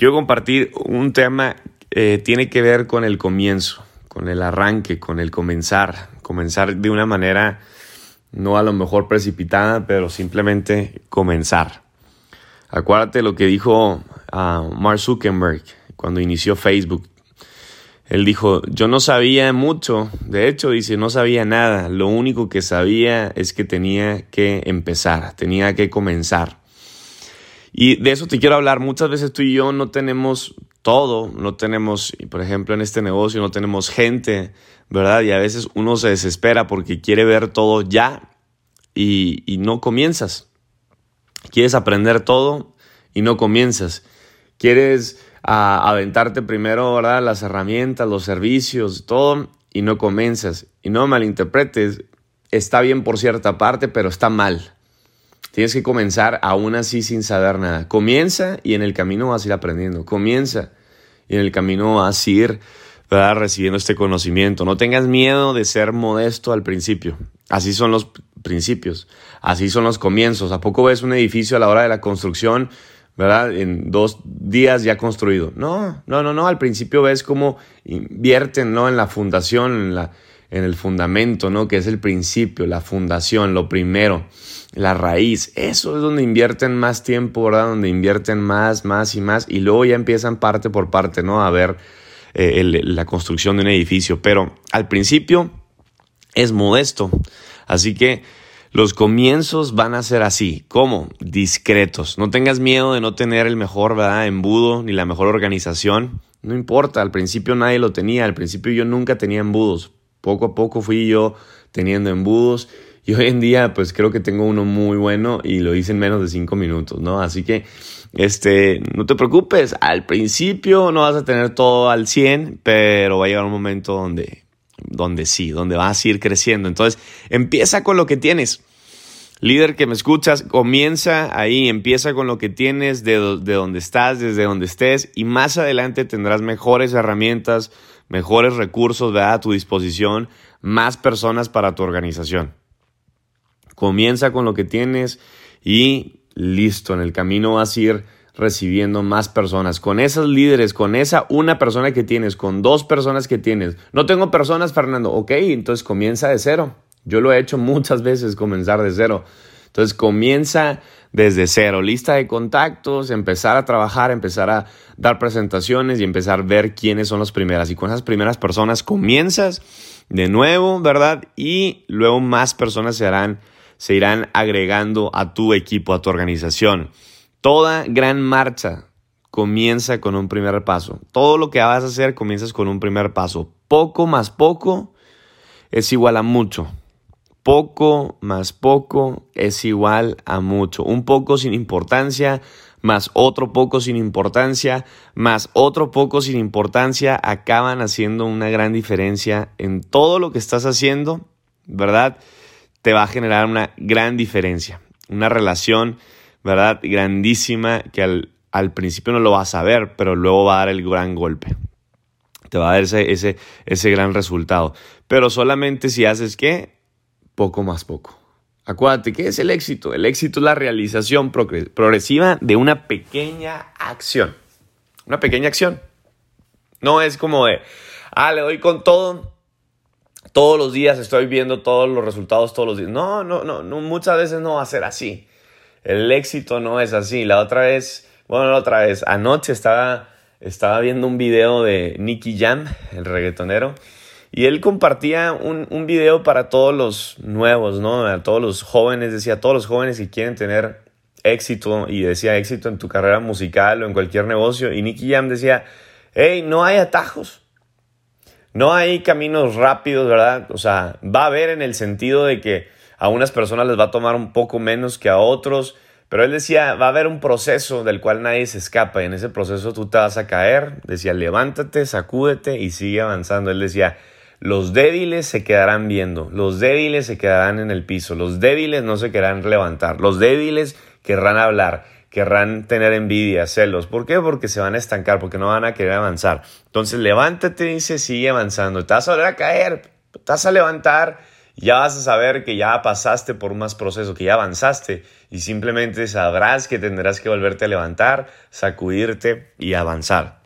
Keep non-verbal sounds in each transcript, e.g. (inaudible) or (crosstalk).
quiero compartir un tema eh, tiene que ver con el comienzo, con el arranque, con el comenzar, comenzar de una manera no a lo mejor precipitada, pero simplemente comenzar. Acuérdate lo que dijo ah, Mark Zuckerberg cuando inició Facebook. Él dijo, yo no sabía mucho, de hecho dice, no sabía nada, lo único que sabía es que tenía que empezar, tenía que comenzar. Y de eso te quiero hablar. Muchas veces tú y yo no tenemos todo, no tenemos, por ejemplo, en este negocio no tenemos gente, ¿verdad? Y a veces uno se desespera porque quiere ver todo ya y, no comienzas. Quieres aprender todo y no comienzas. Quieres ah, aventarte primero, ¿verdad? Las herramientas, los servicios, todo y no comienzas. Y no malinterpretes, está bien por cierta parte, pero está mal. Tienes que comenzar aún así sin saber nada. Comienza y en el camino vas a ir aprendiendo. Comienza y en el camino vas a ir recibiendo este conocimiento. No tengas miedo de ser modesto al principio. Así son los principios. Así son los comienzos. ¿A poco ves un edificio a la hora de la construcción? ¿verdad? En dos días ya construido. No, no, no, no. Al principio ves cómo invierten, ¿no? En la fundación, en, la, en el fundamento, ¿no? Que es el principio, la fundación, lo primero la raíz. Eso es donde invierten más tiempo, ¿verdad? Donde invierten más, más y más. Y luego ya empiezan parte por parte, ¿no? A ver eh, la construcción de un edificio. Pero al principio es modesto. Así que los comienzos van a ser así. ¿Cómo? Discretos. No tengas miedo de no tener el mejor, ¿verdad? Embudo ni la mejor organización. No importa, al principio nadie lo tenía. Al principio yo nunca tenía embudos. Poco a poco fui yo teniendo embudos y hoy en día, pues creo que tengo uno muy bueno y lo hice en menos de cinco minutos, ¿no? Así que, este, no te preocupes, al principio no vas a tener todo al 100, pero va a llegar un momento donde, donde sí, donde vas a ir creciendo. Entonces, empieza con lo que tienes. Líder que me escuchas, comienza ahí, empieza con lo que tienes, de, de donde estás, desde donde estés, y más adelante tendrás mejores herramientas, mejores recursos a tu disposición, más personas para tu organización. Comienza con lo que tienes y listo, en el camino vas a ir recibiendo más personas. Con esas líderes, con esa una persona que tienes, con dos personas que tienes. No tengo personas, Fernando. Ok, entonces comienza de cero. Yo lo he hecho muchas veces, comenzar de cero. Entonces comienza desde cero, lista de contactos, empezar a trabajar, empezar a dar presentaciones y empezar a ver quiénes son las primeras. Y con esas primeras personas comienzas de nuevo, ¿verdad? Y luego más personas se irán agregando a tu equipo, a tu organización. Toda gran marcha comienza con un primer paso. Todo lo que vas a hacer comienzas con un primer paso. Poco más poco es igual a mucho. Poco más poco es igual a mucho. Un poco sin importancia, más otro poco sin importancia, más otro poco sin importancia, acaban haciendo una gran diferencia en todo lo que estás haciendo, ¿verdad? te va a generar una gran diferencia, una relación, ¿verdad? Grandísima que al, principio no lo vas a ver, pero luego va a dar el gran golpe. Te va a dar ese, ese, ese gran resultado. Pero solamente si haces qué? Poco más poco. Acuérdate, ¿qué es el éxito? El éxito es la realización progresiva de una pequeña acción. Una pequeña acción. No es como de, ah, le doy con todo todos los días estoy viendo todos los resultados todos los días. No, no, no, no, muchas veces no va a ser así. El éxito no es así. La otra vez, bueno, la otra vez, anoche estaba, estaba viendo un video de Nicky Jam, el reggaetonero, y él compartía un, un video para todos los nuevos, ¿no? A todos los jóvenes, decía, todos los jóvenes que quieren tener éxito, y decía éxito en tu carrera musical o en cualquier negocio, y Nicky Jam decía, hey, no hay atajos. No hay caminos rápidos, ¿verdad? O sea, va a haber en el sentido de que a unas personas les va a tomar un poco menos que a otros, pero él decía, va a haber un proceso del cual nadie se escapa y en ese proceso tú te vas a caer. Decía, levántate, sacúdete y sigue avanzando. Él decía, los débiles se quedarán viendo, los débiles se quedarán en el piso, los débiles no se querrán levantar, los débiles querrán hablar querrán tener envidia, celos. ¿Por qué? Porque se van a estancar, porque no van a querer avanzar. Entonces levántate, dice, sigue avanzando. Te vas a volver a caer, te a levantar ya vas a saber que ya pasaste por más proceso, que ya avanzaste y simplemente sabrás que tendrás que volverte a levantar, sacudirte y avanzar.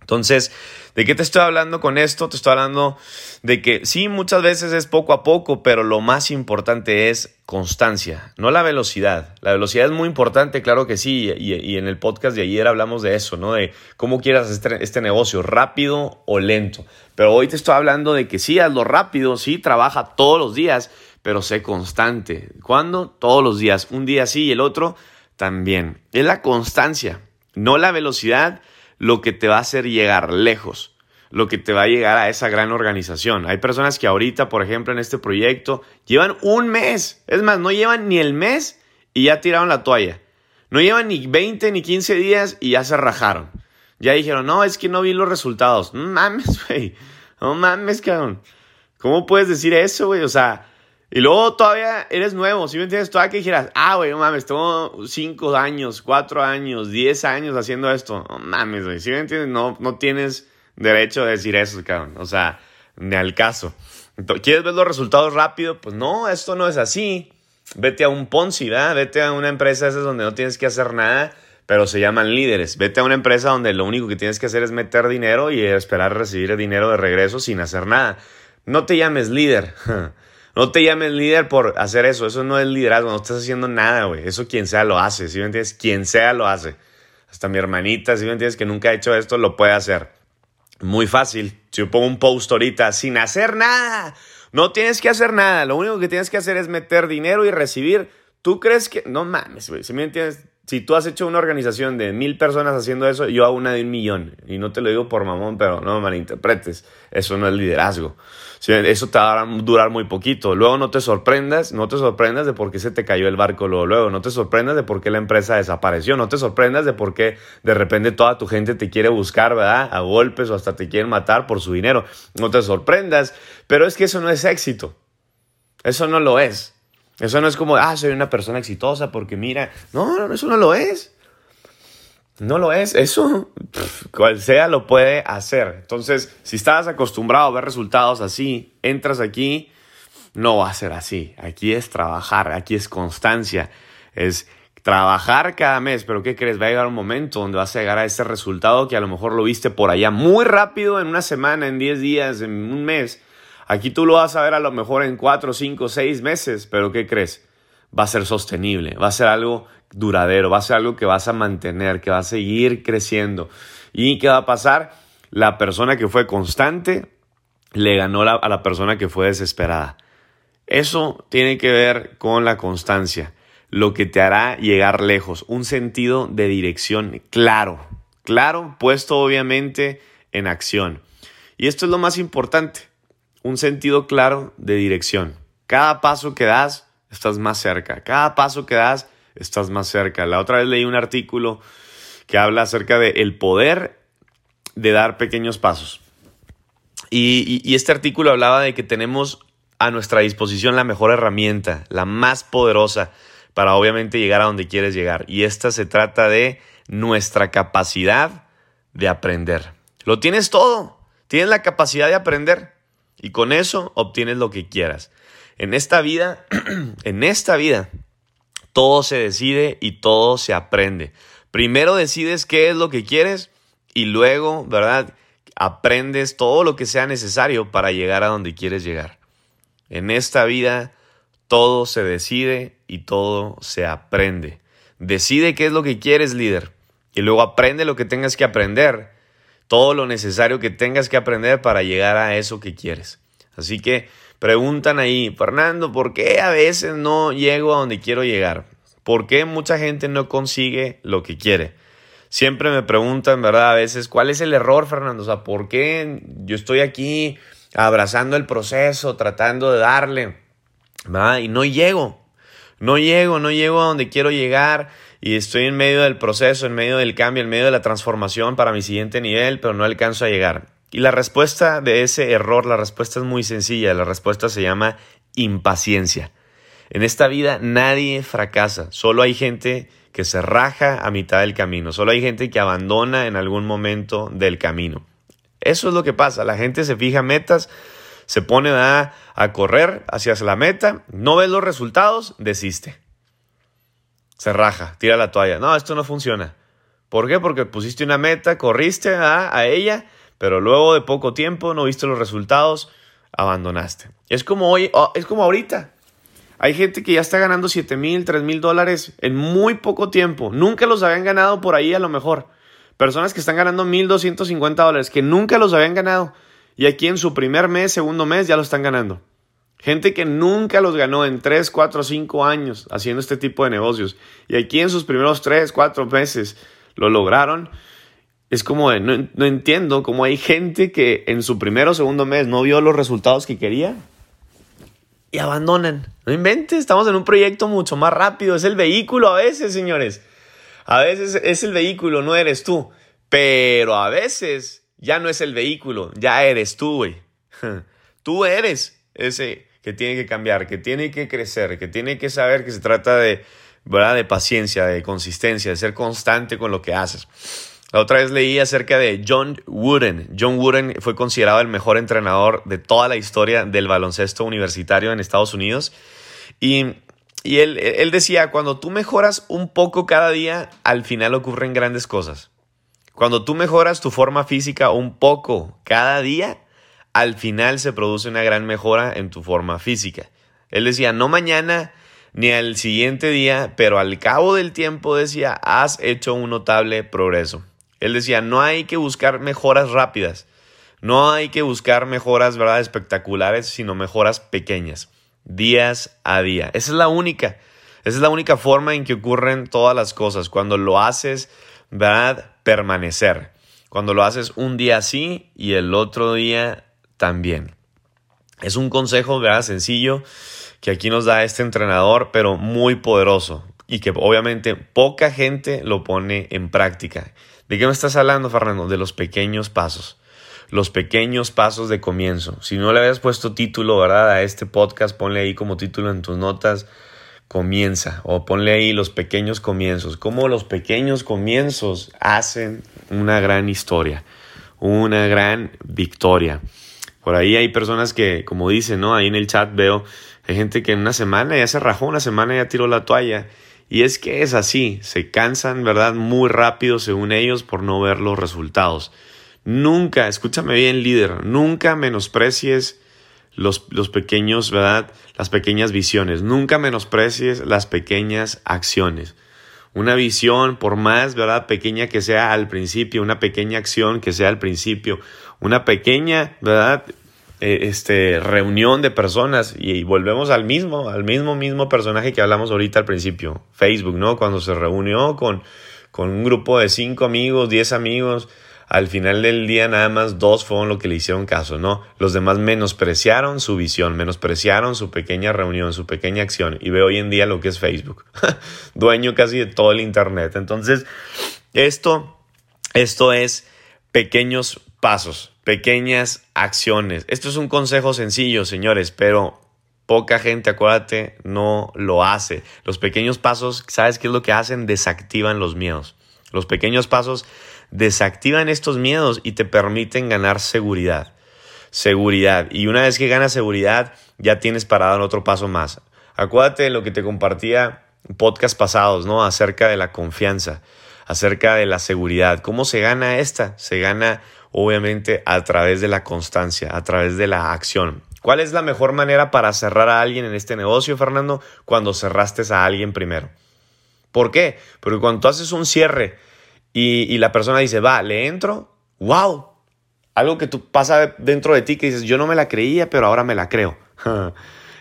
Entonces, ¿de qué te estoy hablando con esto? Te estoy hablando de que sí, muchas veces es poco a poco, pero lo más importante es constancia, no la velocidad. La velocidad es muy importante, claro que sí, y, en el podcast de ayer hablamos de eso, ¿no? De cómo quieras este, este, negocio, rápido o lento. Pero hoy te estoy hablando de que sí, hazlo rápido, sí, trabaja todos los días, pero sé constante. ¿Cuándo? Todos los días. Un día sí y el otro también. Es la constancia, no la velocidad lo que te va a hacer llegar lejos, lo que te va a llegar a esa gran organización. Hay personas que ahorita, por ejemplo, en este proyecto, llevan un mes, es más, no llevan ni el mes y ya tiraron la toalla. No llevan ni 20 ni 15 días y ya se rajaron. Ya dijeron, no, es que no vi los resultados. No mames, (laughs) güey. No mames, cabrón. ¿Cómo puedes decir eso, güey? O sea, y luego todavía eres nuevo, ¿sí me entiendes? Todavía que dijeras, ah, güey, no mames, tengo 5 años, 4 años, 10 años haciendo esto. No mames, güey, ¿sí me entiendes? No, no tienes derecho a decir eso, cabrón. O sea, ni al caso. ¿Quieres ver los resultados rápido? Pues no, esto no es así. Vete a un Ponzi, ¿verdad? Vete a una empresa esa donde no tienes que hacer nada, pero se llaman líderes. Vete a una empresa donde lo único que tienes que hacer es meter dinero y esperar recibir dinero de regreso sin hacer nada. No te llames líder. (laughs) No te llames líder por hacer eso. Eso no es liderazgo. No estás haciendo nada, güey. Eso quien sea lo hace. ¿Sí me entiendes? Quien sea lo hace. Hasta mi hermanita, si me entiendes, que nunca ha hecho esto, lo puede hacer. Muy fácil. Si yo pongo un post ahorita sin hacer nada. No tienes que hacer nada. Lo único que tienes que hacer es meter dinero y recibir. ¿Tú crees que.? No mames, güey. Si me entiendes? Si tú has hecho una organización de mil personas haciendo eso, yo hago una de un millón. Y no te lo digo por mamón, pero no malinterpretes. Eso no es liderazgo. Eso te va a durar muy poquito. Luego no te sorprendas, no te sorprendas de por qué se te cayó el barco luego, luego. No te sorprendas de por qué la empresa desapareció. No te sorprendas de por qué de repente toda tu gente te quiere buscar, ¿verdad? A golpes o hasta te quieren matar por su dinero. No te sorprendas. Pero es que eso no es éxito. Eso no lo es. Eso no es como, ah, soy una persona exitosa porque mira. No, no, eso no lo es. No lo es. Eso, cual sea, lo puede hacer. Entonces, si estás acostumbrado a ver resultados así, entras aquí, no va a ser así. Aquí es trabajar, aquí es constancia. Es trabajar cada mes, pero ¿qué crees? Va a llegar un momento donde vas a llegar a ese resultado que a lo mejor lo viste por allá muy rápido, en una semana, en 10 días, en un mes. Aquí tú lo vas a ver a lo mejor en 4, 5, 6 meses, pero ¿qué crees? Va a ser sostenible, va a ser algo duradero, va a ser algo que vas a mantener, que va a seguir creciendo. ¿Y qué va a pasar? La persona que fue constante le ganó a la persona que fue desesperada. Eso tiene que ver con la constancia, lo que te hará llegar lejos, un sentido de dirección claro, claro, puesto obviamente en acción. Y esto es lo más importante, un sentido claro de dirección. Cada paso que das, estás más cerca. Cada paso que das, estás más cerca. La otra vez leí un artículo que habla acerca del el poder de dar pequeños pasos. Y, este artículo hablaba de que tenemos a nuestra disposición la mejor herramienta, la más poderosa para obviamente llegar a donde quieres llegar. Y esta se trata de nuestra capacidad de aprender. Lo tienes todo. Tienes la capacidad de aprender. Y con eso obtienes lo que quieras. En esta vida, (clears throat) en esta vida, todo se decide y todo se aprende. Primero decides qué es lo que quieres y luego, ¿verdad? Aprendes todo lo que sea necesario para llegar a donde quieres llegar. En esta vida todo se decide y todo se aprende. Decide qué es lo que quieres, líder, y luego aprende lo que tengas que aprender, todo lo necesario que tengas que aprender para llegar a eso que quieres. Así que preguntan ahí, Fernando, ¿por qué a veces no llego a donde quiero llegar? ¿Por qué mucha gente no consigue lo que quiere? Siempre me preguntan, ¿verdad? A veces, ¿cuál es el error, Fernando? O sea, ¿por qué yo estoy aquí abrazando el proceso, tratando de darle, ¿verdad? Y no llego, no llego, no llego a donde quiero llegar y estoy en medio del proceso, en medio del cambio, en medio de la transformación para mi siguiente nivel, pero no alcanzo a llegar. Y la respuesta de ese error, la respuesta es muy sencilla, la respuesta se llama impaciencia. En esta vida nadie fracasa, solo hay gente que se raja a mitad del camino, solo hay gente que abandona en algún momento del camino. Eso es lo que pasa, la gente se fija metas, se pone a, a correr hacia la meta, no ves los resultados, desiste. Se raja, tira la toalla. No, esto no funciona. ¿Por qué? Porque pusiste una meta, corriste a, a ella, pero luego de poco tiempo no viste los resultados, abandonaste. Es como hoy, oh, es como ahorita. Hay gente que ya está ganando 7 mil, 3 mil dólares en muy poco tiempo. Nunca los habían ganado por ahí a lo mejor. Personas que están ganando 1.250 dólares, que nunca los habían ganado. Y aquí en su primer mes, segundo mes, ya lo están ganando. Gente que nunca los ganó en 3, 4, 5 años haciendo este tipo de negocios. Y aquí en sus primeros 3, 4 meses lo lograron. Es como, no, no entiendo cómo hay gente que en su primero o segundo mes no vio los resultados que quería y abandonan. No inventes, estamos en un proyecto mucho más rápido. Es el vehículo a veces, señores. A veces es el vehículo, no eres tú. Pero a veces ya no es el vehículo, ya eres tú, güey. (laughs) Tú eres ese que tiene que cambiar, que tiene que crecer, que tiene que saber que se trata de, ¿verdad? de paciencia, de consistencia, de ser constante con lo que haces. La otra vez leí acerca de John Wooden. John Wooden fue considerado el mejor entrenador de toda la historia del baloncesto universitario en Estados Unidos. Y, y él, él decía, cuando tú mejoras un poco cada día, al final ocurren grandes cosas. Cuando tú mejoras tu forma física un poco cada día, al final se produce una gran mejora en tu forma física. Él decía, no mañana ni al siguiente día, pero al cabo del tiempo decía, has hecho un notable progreso. Él decía, no hay que buscar mejoras rápidas, no hay que buscar mejoras ¿verdad? espectaculares, sino mejoras pequeñas, días a día. Esa es la única, esa es la única forma en que ocurren todas las cosas, cuando lo haces, ¿verdad? Permanecer. Cuando lo haces un día así y el otro día también. Es un consejo, ¿verdad? Sencillo que aquí nos da este entrenador, pero muy poderoso y que obviamente poca gente lo pone en práctica. ¿De qué me estás hablando, Fernando? De los pequeños pasos. Los pequeños pasos de comienzo. Si no le habías puesto título, ¿verdad? A este podcast, ponle ahí como título en tus notas, comienza. O ponle ahí los pequeños comienzos. Cómo los pequeños comienzos hacen una gran historia, una gran victoria. Por ahí hay personas que, como dicen, ¿no? Ahí en el chat veo, hay gente que en una semana ya se rajó, una semana ya tiró la toalla y es que es así, se cansan, ¿verdad? Muy rápido, según ellos, por no ver los resultados. Nunca, escúchame bien, líder, nunca menosprecies los, los, pequeños, ¿verdad? Las pequeñas visiones. Nunca menosprecies las pequeñas acciones. Una visión, por más, ¿verdad? Pequeña que sea al principio, una pequeña acción que sea al principio, una pequeña, ¿verdad? Eh, este, reunión de personas y, volvemos al mismo, al mismo, mismo personaje que hablamos ahorita al principio, Facebook, ¿no? Cuando se reunió con, con un grupo de cinco amigos, diez amigos, al final del día nada más dos fueron lo que le hicieron caso, ¿no? Los demás menospreciaron su visión, menospreciaron su pequeña reunión, su pequeña acción y ve hoy en día lo que es Facebook, (laughs) dueño casi de todo el Internet. Entonces, esto, esto es pequeños pasos, pequeñas acciones. Esto es un consejo sencillo, señores, pero poca gente, acuérdate, no lo hace. Los pequeños pasos, ¿sabes qué es lo que hacen? Desactivan los miedos. Los pequeños pasos desactivan estos miedos y te permiten ganar seguridad. Seguridad. Y una vez que ganas seguridad, ya tienes para dar otro paso más. Acuérdate de lo que te compartía en podcast pasados, ¿no? Acerca de la confianza, acerca de la seguridad. ¿Cómo se gana esta? Se gana obviamente a través de la constancia, a través de la acción. ¿Cuál es la mejor manera para cerrar a alguien en este negocio, Fernando? Cuando cerraste a alguien primero. ¿Por qué? Porque cuando tú haces un cierre y, la persona dice, va, le entro, wow, algo que tú pasa dentro de ti que dices, yo no me la creía, pero ahora me la creo. (laughs)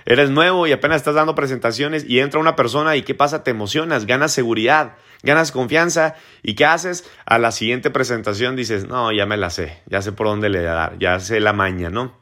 Eres nuevo y apenas estás dando presentaciones y entra una persona y ¿qué pasa? Te emocionas, ganas seguridad, ganas confianza y ¿qué haces? A la siguiente presentación dices, no, ya me la sé, ya sé por dónde le dar, ya sé la maña, ¿no?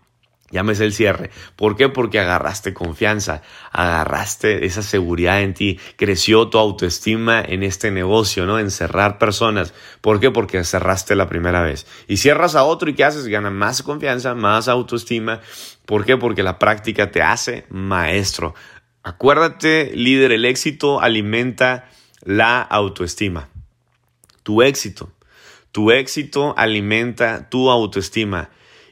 Llámese el cierre. ¿Por qué? Porque agarraste confianza, agarraste esa seguridad en ti, creció tu autoestima en este negocio, ¿no? En cerrar personas. ¿Por qué? Porque cerraste la primera vez. Y cierras a otro y ¿qué haces? Gana más confianza, más autoestima. ¿Por qué? Porque la práctica te hace maestro. Acuérdate, líder, el éxito alimenta la autoestima. Tu éxito. Tu éxito alimenta tu autoestima.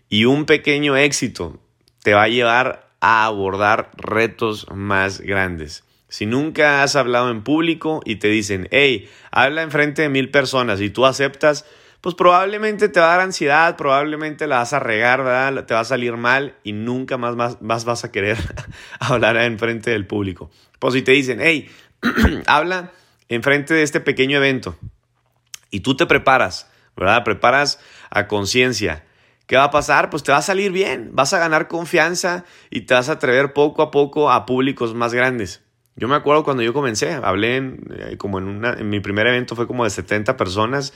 Y un pequeño éxito te va a llevar a abordar retos más grandes. Si nunca has hablado en público y te dicen, hey, habla enfrente de mil personas y tú aceptas, pues probablemente te va a dar ansiedad, probablemente la vas a regar, te va a salir mal y nunca más, más, vas a querer (laughs) hablar enfrente del público. Pues si te dicen, hey, (clears throat) habla enfrente de este pequeño evento y tú te preparas, ¿verdad? Preparas a conciencia. ¿Qué va a pasar? Pues te va a salir bien, vas a ganar confianza y te vas a atrever poco a poco a públicos más grandes. Yo me acuerdo cuando yo comencé, hablé en, eh, como en, una, mi primer evento fue como de 70 personas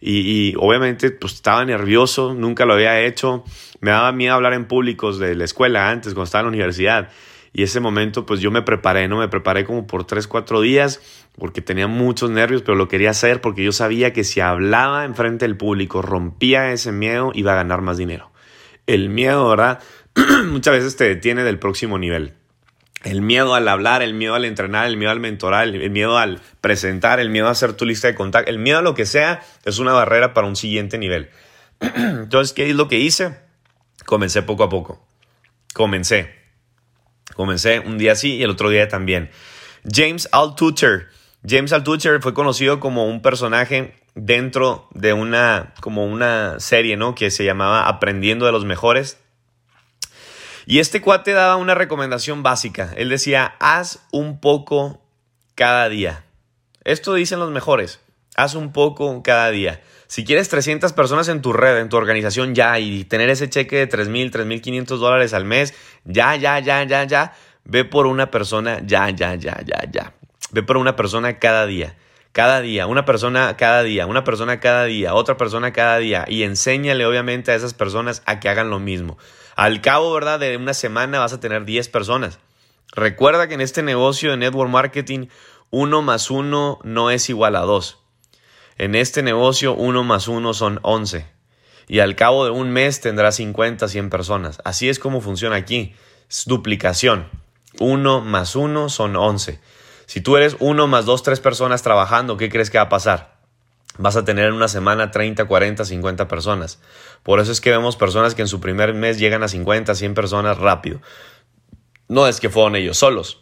y, obviamente pues estaba nervioso, nunca lo había hecho, me daba miedo hablar en públicos de la escuela antes, cuando estaba en la universidad. Y ese momento pues yo me preparé, ¿no? Me preparé como por 3, 4 días porque tenía muchos nervios, pero lo quería hacer porque yo sabía que si hablaba en frente del público, rompía ese miedo, iba a ganar más dinero. El miedo, ¿verdad? (clears throat) Muchas veces te detiene del próximo nivel. El miedo al hablar, el miedo al entrenar, el miedo al mentorar, el miedo al presentar, el miedo a hacer tu lista de contactos, el miedo a lo que sea es una barrera para un siguiente nivel. (clears throat) Entonces, ¿qué es lo que hice? Comencé poco a poco. Comencé. Comencé un día sí y el otro día también. James Altucher. James Altucher fue conocido como un personaje dentro de una, como una serie, ¿no? Que se llamaba Aprendiendo de los Mejores. Y este cuate daba una recomendación básica. Él decía, haz un poco cada día. Esto dicen los mejores. Haz un poco cada día. Si quieres 300 personas en tu red, en tu organización ya, y tener ese cheque de 3.000, 3.500 dólares al mes, ya, ya, ya, ya, ya, ve por una persona ya, ya, ya, ya, ya. Ve por una persona cada día. Cada día, una persona cada día, una persona cada día, otra persona cada día. Y enséñale obviamente a esas personas a que hagan lo mismo. Al cabo, ¿verdad? De una semana vas a tener 10 personas. Recuerda que en este negocio de network marketing, 1 más 1 no es igual a 2. En este negocio, 1 más 1 son 11. Y al cabo de un mes tendrás 50, 100 personas. Así es como funciona aquí. Es duplicación. 1 más 1 son 11. Si tú eres 1 más 2, 3 personas trabajando, ¿qué crees que va a pasar? vas a tener en una semana 30, 40, 50 personas. Por eso es que vemos personas que en su primer mes llegan a 50, 100 personas rápido. No es que fueron ellos solos.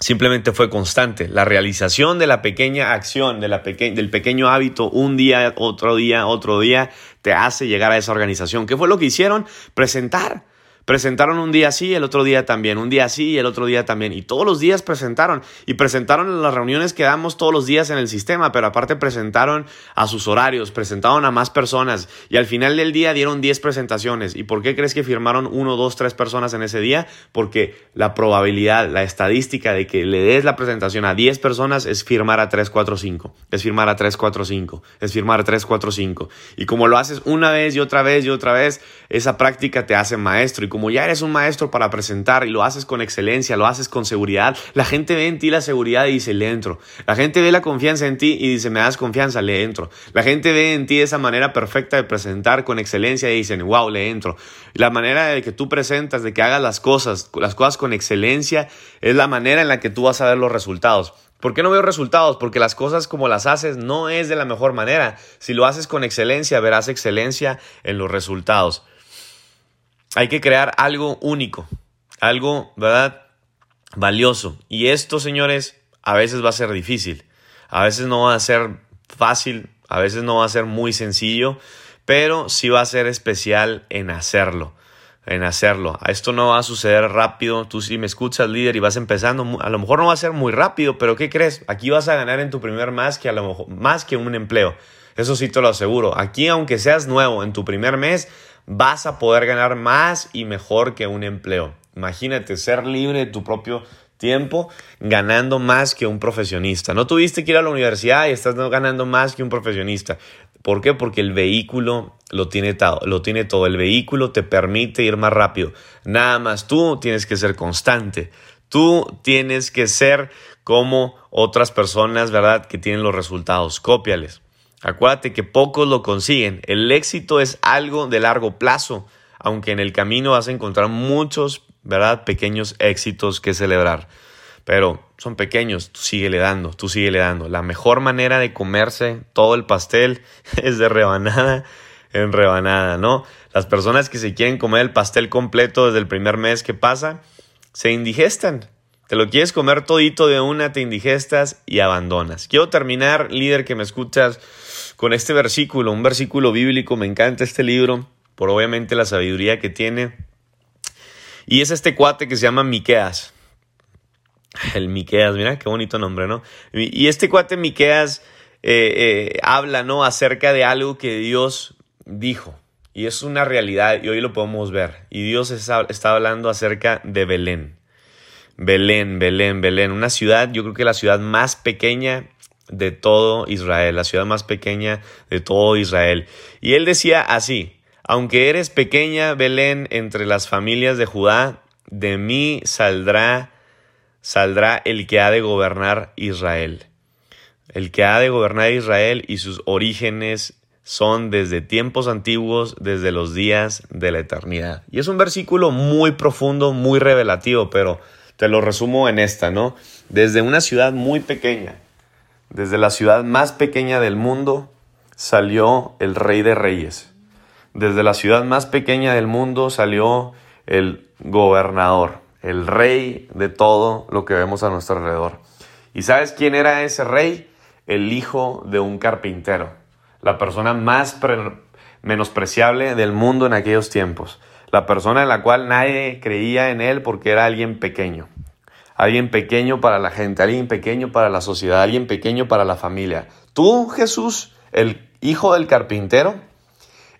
Simplemente fue constante. La realización de la pequeña acción, de la del pequeño hábito, un día, otro día, otro día, te hace llegar a esa organización. ¿Qué fue lo que hicieron? Presentar Presentaron un día sí, el otro día también, un día sí y el otro día también. Y todos los días presentaron. Y presentaron en las reuniones que damos todos los días en el sistema, pero aparte presentaron a sus horarios, presentaron a más personas. Y al final del día dieron 10 presentaciones. ¿Y por qué crees que firmaron 1, 2, 3 personas en ese día? Porque la probabilidad, la estadística de que le des la presentación a 10 personas es firmar a 3, 4, 5. Es firmar a 3, 4, 5. Es firmar a 3, 4, 5. Y como lo haces una vez y otra vez y otra vez, esa práctica te hace maestro. Como ya eres un maestro para presentar y lo haces con excelencia, lo haces con seguridad, la gente ve en ti la seguridad y dice, le entro. La gente ve la confianza en ti y dice, me das confianza, le entro. La gente ve en ti esa manera perfecta de presentar con excelencia y dicen, wow, le entro. La manera de que tú presentas, de que hagas las cosas, las cosas con excelencia, es la manera en la que tú vas a ver los resultados. ¿Por qué no veo resultados? Porque las cosas como las haces no es de la mejor manera. Si lo haces con excelencia, verás excelencia en los resultados. Hay que crear algo único, algo, ¿verdad? Valioso. Y esto, señores, a veces va a ser difícil. A veces no va a ser fácil, a veces no va a ser muy sencillo, pero sí va a ser especial en hacerlo. En hacerlo. Esto no va a suceder rápido. Tú si me escuchas, líder, y vas empezando, a lo mejor no va a ser muy rápido, pero ¿qué crees? Aquí vas a ganar en tu primer más que a lo mejor, más que un empleo. Eso sí te lo aseguro. Aquí, aunque seas nuevo en tu primer mes, vas a poder ganar más y mejor que un empleo. Imagínate ser libre de tu propio tiempo ganando más que un profesionista. No tuviste que ir a la universidad y estás ganando más que un profesionista. ¿Por qué? Porque el vehículo lo tiene, todo, lo tiene todo. El vehículo te permite ir más rápido. Nada más tú tienes que ser constante. Tú tienes que ser como otras personas, ¿verdad? Que tienen los resultados. Cópiales. Acuérdate que pocos lo consiguen. El éxito es algo de largo plazo, aunque en el camino vas a encontrar muchos, ¿verdad? Pequeños éxitos que celebrar. Pero son pequeños, tú síguele dando, tú síguele dando. La mejor manera de comerse todo el pastel (laughs) es de rebanada, en rebanada, ¿no? Las personas que se quieren comer el pastel completo desde el primer mes que pasa, se indigestan. Te lo quieres comer todito de una, te indigestas y abandonas. Quiero terminar, líder que me escuchas, con este versículo, un versículo bíblico. Me encanta este libro, por obviamente la sabiduría que tiene. Y es este cuate que se llama Miqueas. El Miqueas, mira qué bonito nombre, ¿no? Y este cuate Miqueas eh, eh, habla, ¿no? Acerca de algo que Dios dijo. Y es una realidad y hoy lo podemos ver. Y Dios está, hablando acerca de Belén. Belén, Belén, Belén. Una ciudad, yo creo que la ciudad más pequeña de todo Israel, la ciudad más pequeña de todo Israel. Y él decía así, aunque eres pequeña, Belén, entre las familias de Judá, de mí saldrá, saldrá el que ha de gobernar Israel. El que ha de gobernar Israel y sus orígenes son desde tiempos antiguos, desde los días de la eternidad. Y es un versículo muy profundo, muy revelativo, pero te lo resumo en esta, ¿no? Desde una ciudad muy pequeña, desde la ciudad más pequeña del mundo, salió el rey de reyes. Desde la ciudad más pequeña del mundo salió el gobernador, el rey de todo lo que vemos a nuestro alrededor. ¿Y sabes quién era ese rey? El hijo de un carpintero, la persona más menospreciable del mundo en aquellos tiempos la persona en la cual nadie creía en él porque era alguien pequeño. Alguien pequeño para la gente, alguien pequeño para la sociedad, alguien pequeño para la familia. Tú, Jesús, el hijo del carpintero,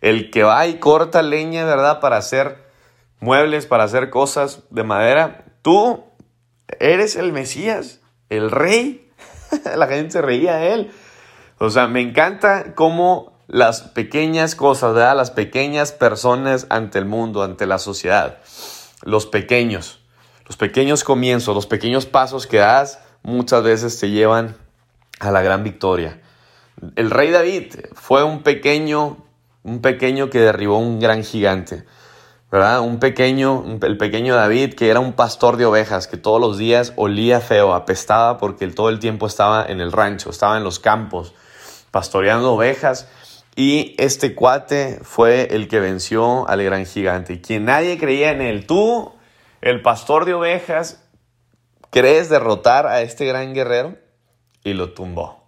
el que va y corta leña, ¿verdad? Para hacer muebles, para hacer cosas de madera. Tú eres el Mesías, el rey. (laughs) la gente se reía de él. O sea, me encanta cómo las pequeñas cosas, ¿verdad? Las pequeñas personas ante el mundo, ante la sociedad. Los pequeños, los pequeños comienzos, los pequeños pasos que das muchas veces te llevan a la gran victoria. El rey David fue un pequeño, un pequeño que derribó un gran gigante. ¿verdad? Un pequeño, el pequeño David que era un pastor de ovejas, que todos los días olía feo, apestaba porque todo el tiempo estaba en el rancho, estaba en los campos, pastoreando ovejas y este cuate fue el que venció al gran gigante. Quien nadie creía en él. Tú, el pastor de ovejas, crees derrotar a este gran guerrero y lo tumbó.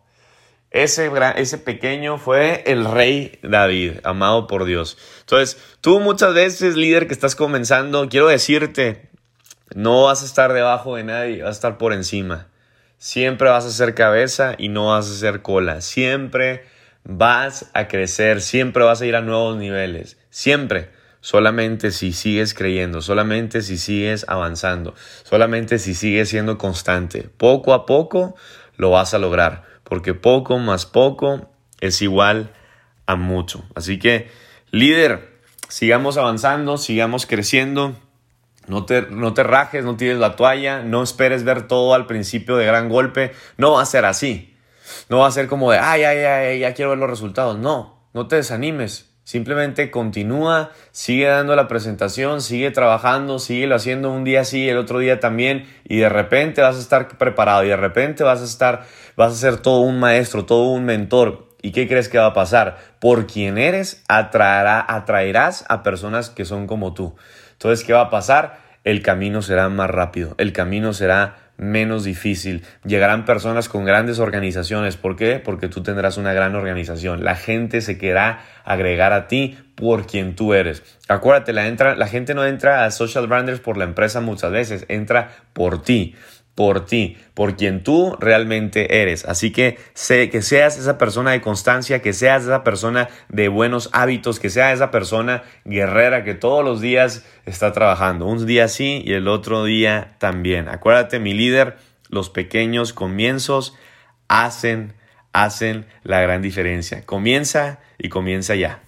Ese, ese pequeño fue el rey David, amado por Dios. Entonces, tú muchas veces, líder que estás comenzando, quiero decirte, no vas a estar debajo de nadie, vas a estar por encima. Siempre vas a ser cabeza y no vas a ser cola. Siempre vas a crecer, siempre vas a ir a nuevos niveles, siempre. Solamente si sigues creyendo, solamente si sigues avanzando, solamente si sigues siendo constante. Poco a poco lo vas a lograr, porque poco más poco es igual a mucho. Así que, líder, sigamos avanzando, sigamos creciendo. No te, no te rajes, no tires la toalla, no esperes ver todo al principio de gran golpe. No va a ser así. No va a ser como de, ay, ay, ay, ya quiero ver los resultados. No, no te desanimes. Simplemente continúa, sigue dando la presentación, sigue trabajando, sigue haciendo un día sí, el otro día también, y de repente vas a estar preparado, y de repente vas a estar, vas a ser todo un maestro, todo un mentor. ¿Y qué crees que va a pasar? Por quien eres, atraerá, atraerás a personas que son como tú. Entonces, ¿qué va a pasar? El camino será más rápido, el camino será menos difícil. Llegarán personas con grandes organizaciones. ¿Por qué? Porque tú tendrás una gran organización. La gente se querrá agregar a ti por quien tú eres. Acuérdate, la, entra, la gente no entra a social branders por la empresa muchas veces, entra por ti por ti, por quien tú realmente eres. Así que sé que seas esa persona de constancia, que seas esa persona de buenos hábitos, que seas esa persona guerrera que todos los días está trabajando. Un día sí y el otro día también. Acuérdate, mi líder, los pequeños comienzos hacen, hacen la gran diferencia. Comienza y comienza ya.